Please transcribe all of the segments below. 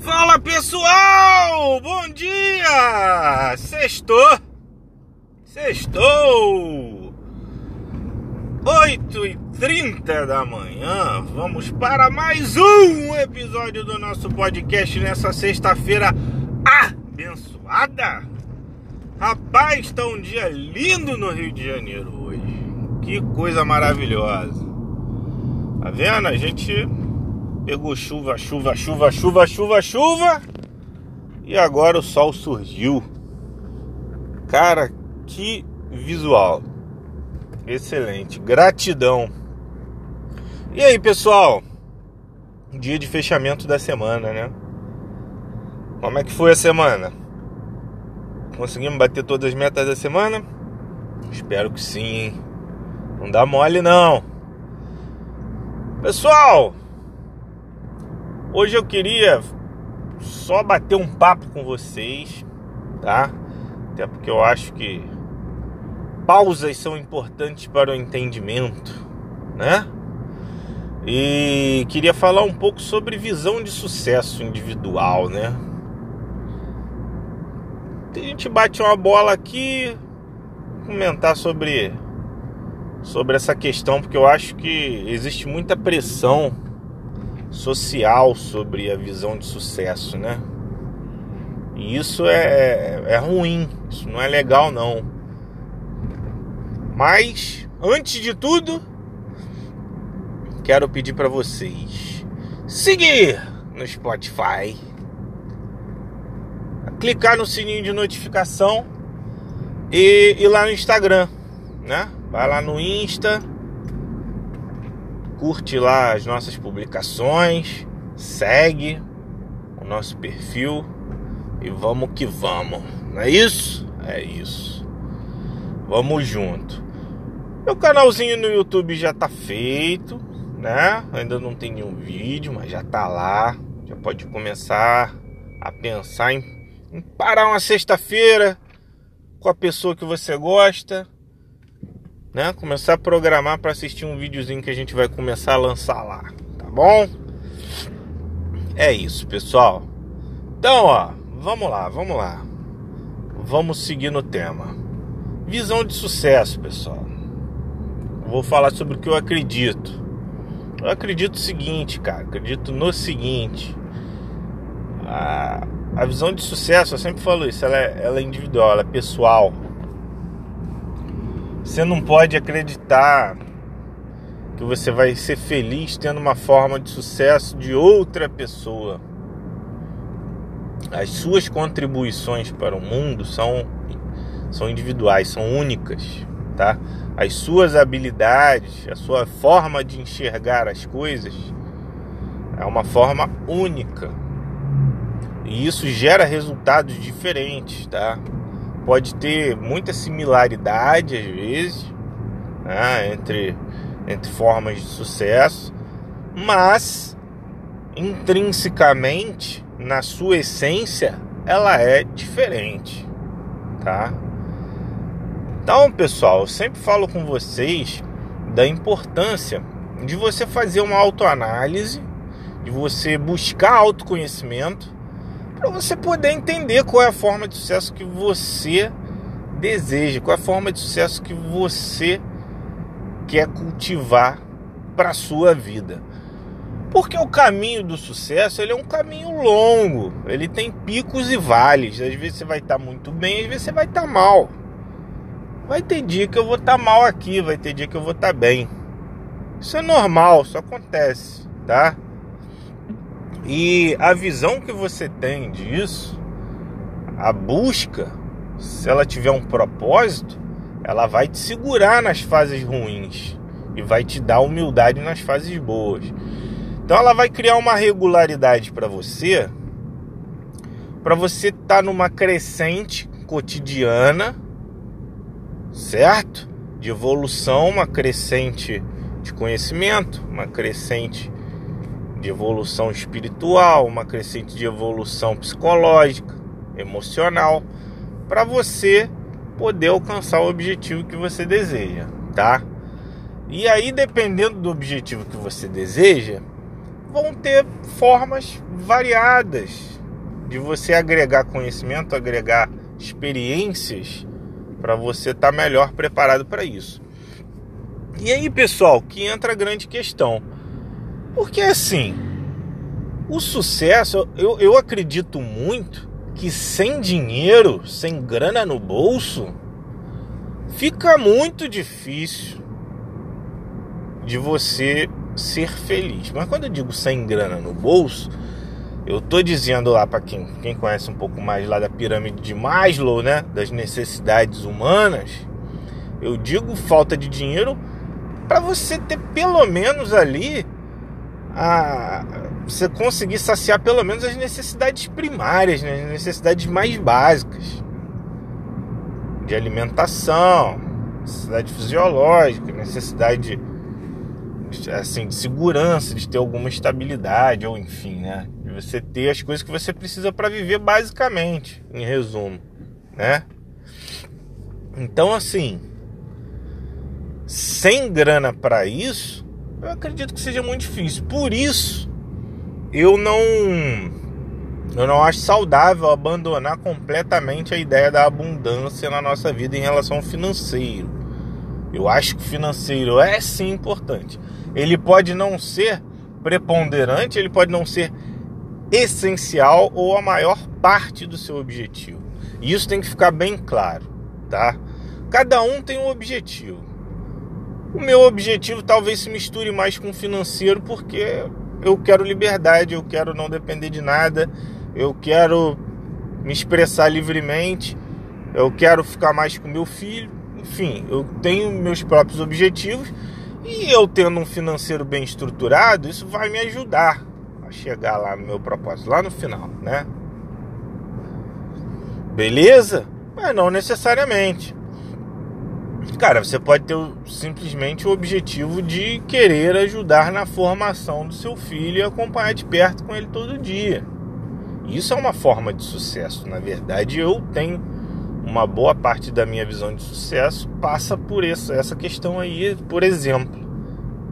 Fala pessoal, bom dia! Sextou! Sextou! 8 e 30 da manhã, vamos para mais um episódio do nosso podcast nessa sexta-feira abençoada! Rapaz, está um dia lindo no Rio de Janeiro hoje. Que coisa maravilhosa. Tá vendo? A gente pegou chuva, chuva, chuva, chuva, chuva, chuva. E agora o sol surgiu. Cara, que visual. Excelente. Gratidão. E aí, pessoal? Dia de fechamento da semana, né? Como é que foi a semana? Conseguimos bater todas as metas da semana? Espero que sim, hein? Não dá mole não. Pessoal, hoje eu queria só bater um papo com vocês, tá? Até porque eu acho que pausas são importantes para o entendimento, né? E queria falar um pouco sobre visão de sucesso individual, né? A gente bate uma bola aqui, comentar sobre sobre essa questão, porque eu acho que existe muita pressão social sobre a visão de sucesso, né? E isso é, é ruim, isso não é legal não. Mas, antes de tudo, quero pedir para vocês seguir no Spotify, clicar no sininho de notificação e ir lá no Instagram, né? Vai lá no Insta, curte lá as nossas publicações, segue o nosso perfil e vamos que vamos. Não é isso? É isso. Vamos junto. Meu canalzinho no YouTube já tá feito, né? Ainda não tem nenhum vídeo, mas já tá lá. Já pode começar a pensar em, em parar uma sexta-feira com a pessoa que você gosta né? Começar a programar para assistir um videozinho que a gente vai começar a lançar lá, tá bom? É isso, pessoal. Então, ó, vamos lá, vamos lá. Vamos seguir no tema. Visão de sucesso, pessoal. Vou falar sobre o que eu acredito. Eu acredito o seguinte, cara. Acredito no seguinte. A, a visão de sucesso, eu sempre falo isso, ela é, ela é individual, ela é pessoal você não pode acreditar que você vai ser feliz tendo uma forma de sucesso de outra pessoa. As suas contribuições para o mundo são, são individuais, são únicas, tá? As suas habilidades, a sua forma de enxergar as coisas é uma forma única. E isso gera resultados diferentes, tá? Pode ter muita similaridade às vezes né, entre, entre formas de sucesso, mas intrinsecamente, na sua essência, ela é diferente, tá? Então, pessoal, eu sempre falo com vocês da importância de você fazer uma autoanálise, de você buscar autoconhecimento para você poder entender qual é a forma de sucesso que você deseja, qual é a forma de sucesso que você quer cultivar para sua vida. Porque o caminho do sucesso ele é um caminho longo, ele tem picos e vales. Às vezes você vai estar tá muito bem, às vezes você vai estar tá mal. Vai ter dia que eu vou estar tá mal aqui, vai ter dia que eu vou estar tá bem. Isso é normal, isso acontece, tá? E a visão que você tem disso, a busca, se ela tiver um propósito, ela vai te segurar nas fases ruins e vai te dar humildade nas fases boas. Então ela vai criar uma regularidade para você, para você estar tá numa crescente cotidiana, certo? De evolução, uma crescente de conhecimento, uma crescente de evolução espiritual, uma crescente de evolução psicológica, emocional, para você poder alcançar o objetivo que você deseja, tá? E aí, dependendo do objetivo que você deseja, vão ter formas variadas de você agregar conhecimento, agregar experiências para você estar tá melhor preparado para isso. E aí, pessoal, que entra a grande questão. Porque assim, o sucesso, eu, eu acredito muito que sem dinheiro, sem grana no bolso, fica muito difícil de você ser feliz. Mas quando eu digo sem grana no bolso, eu tô dizendo lá para quem, quem conhece um pouco mais lá da pirâmide de Maslow, né, das necessidades humanas, eu digo falta de dinheiro para você ter pelo menos ali a você conseguir saciar pelo menos as necessidades primárias, né, as necessidades mais básicas de alimentação, necessidade fisiológica, necessidade assim, de segurança, de ter alguma estabilidade, ou enfim, né? De você ter as coisas que você precisa para viver basicamente, em resumo, né? Então, assim, sem grana para isso, eu acredito que seja muito difícil. Por isso, eu não eu não acho saudável abandonar completamente a ideia da abundância na nossa vida em relação ao financeiro. Eu acho que o financeiro é sim importante ele pode não ser preponderante, ele pode não ser essencial ou a maior parte do seu objetivo. E isso tem que ficar bem claro, tá? Cada um tem um objetivo. O meu objetivo talvez se misture mais com o financeiro porque eu quero liberdade, eu quero não depender de nada, eu quero me expressar livremente, eu quero ficar mais com meu filho, enfim, eu tenho meus próprios objetivos e eu tendo um financeiro bem estruturado, isso vai me ajudar a chegar lá no meu propósito, lá no final, né? Beleza? Mas não necessariamente. Cara, você pode ter simplesmente o objetivo de querer ajudar na formação do seu filho e acompanhar de perto com ele todo dia. Isso é uma forma de sucesso. Na verdade, eu tenho uma boa parte da minha visão de sucesso passa por essa, essa questão aí, por exemplo,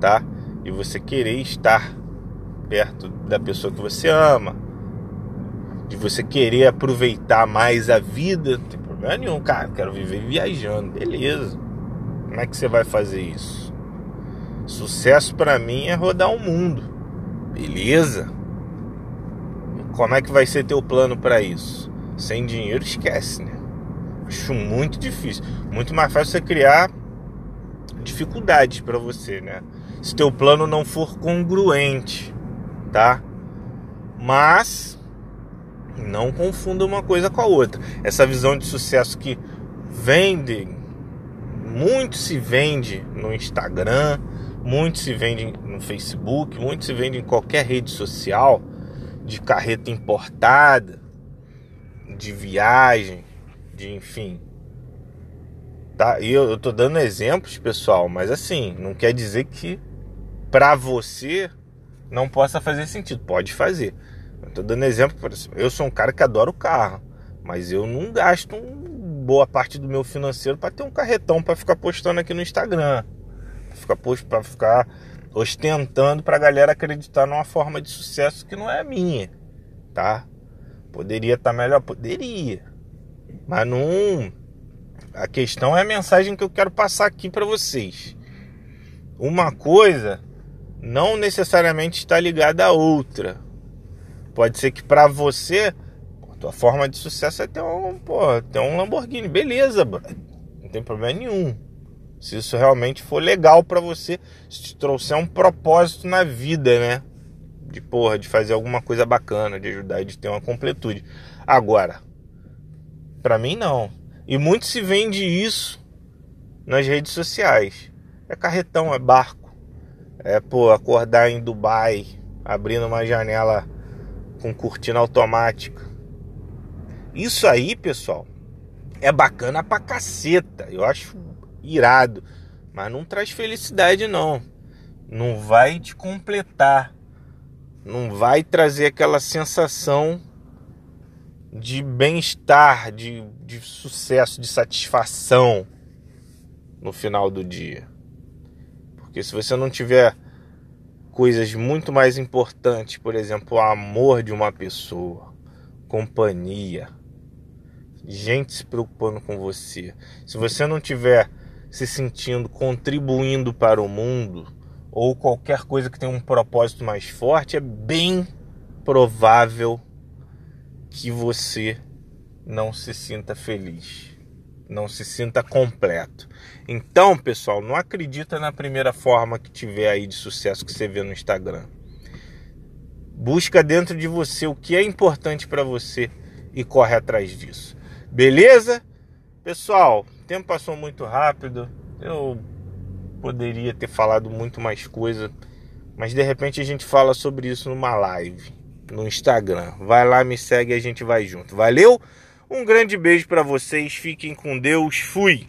tá? E você querer estar perto da pessoa que você ama, de você querer aproveitar mais a vida, não tem problema nenhum, cara, quero viver viajando, beleza. Como é que você vai fazer isso? Sucesso para mim é rodar o mundo. Beleza? Como é que vai ser teu plano para isso? Sem dinheiro esquece, né? Acho muito difícil. Muito mais fácil você criar dificuldades para você, né? Se teu plano não for congruente, tá? Mas não confunda uma coisa com a outra. Essa visão de sucesso que vende, muito se vende no Instagram, muito se vende no Facebook, muito se vende em qualquer rede social, de carreta importada, de viagem, de enfim. Tá? E eu, eu tô dando exemplos, pessoal, mas assim, não quer dizer que para você não possa fazer sentido. Pode fazer. Eu tô dando exemplo, eu sou um cara que adora o carro, mas eu não gasto um, boa parte do meu financeiro para ter um carretão para ficar postando aqui no Instagram, para ficar post, para ficar ostentando para a galera acreditar numa forma de sucesso que não é minha, tá? Poderia estar tá melhor, poderia. Mas não. A questão é a mensagem que eu quero passar aqui para vocês. Uma coisa não necessariamente está ligada à outra. Pode ser que para você, tua forma de sucesso é ter um, pô, ter um Lamborghini, beleza, não tem problema nenhum. Se isso realmente for legal para você, se te trouxer um propósito na vida, né? De porra, de fazer alguma coisa bacana, de ajudar, de ter uma completude. Agora, para mim, não. E muito se vende isso nas redes sociais. É carretão, é barco. É, pô, acordar em Dubai, abrindo uma janela com cortina automática. Isso aí, pessoal, é bacana pra caceta. Eu acho irado. Mas não traz felicidade, não. Não vai te completar. Não vai trazer aquela sensação de bem-estar, de, de sucesso, de satisfação no final do dia. Porque se você não tiver coisas muito mais importantes, por exemplo, o amor de uma pessoa, companhia, gente se preocupando com você. Se você não tiver se sentindo contribuindo para o mundo ou qualquer coisa que tenha um propósito mais forte, é bem provável que você não se sinta feliz, não se sinta completo. Então, pessoal, não acredita na primeira forma que tiver aí de sucesso que você vê no Instagram. Busca dentro de você o que é importante para você e corre atrás disso. Beleza? Pessoal, o tempo passou muito rápido. Eu poderia ter falado muito mais coisa, mas de repente a gente fala sobre isso numa live no Instagram. Vai lá, me segue e a gente vai junto. Valeu? Um grande beijo para vocês. Fiquem com Deus. Fui.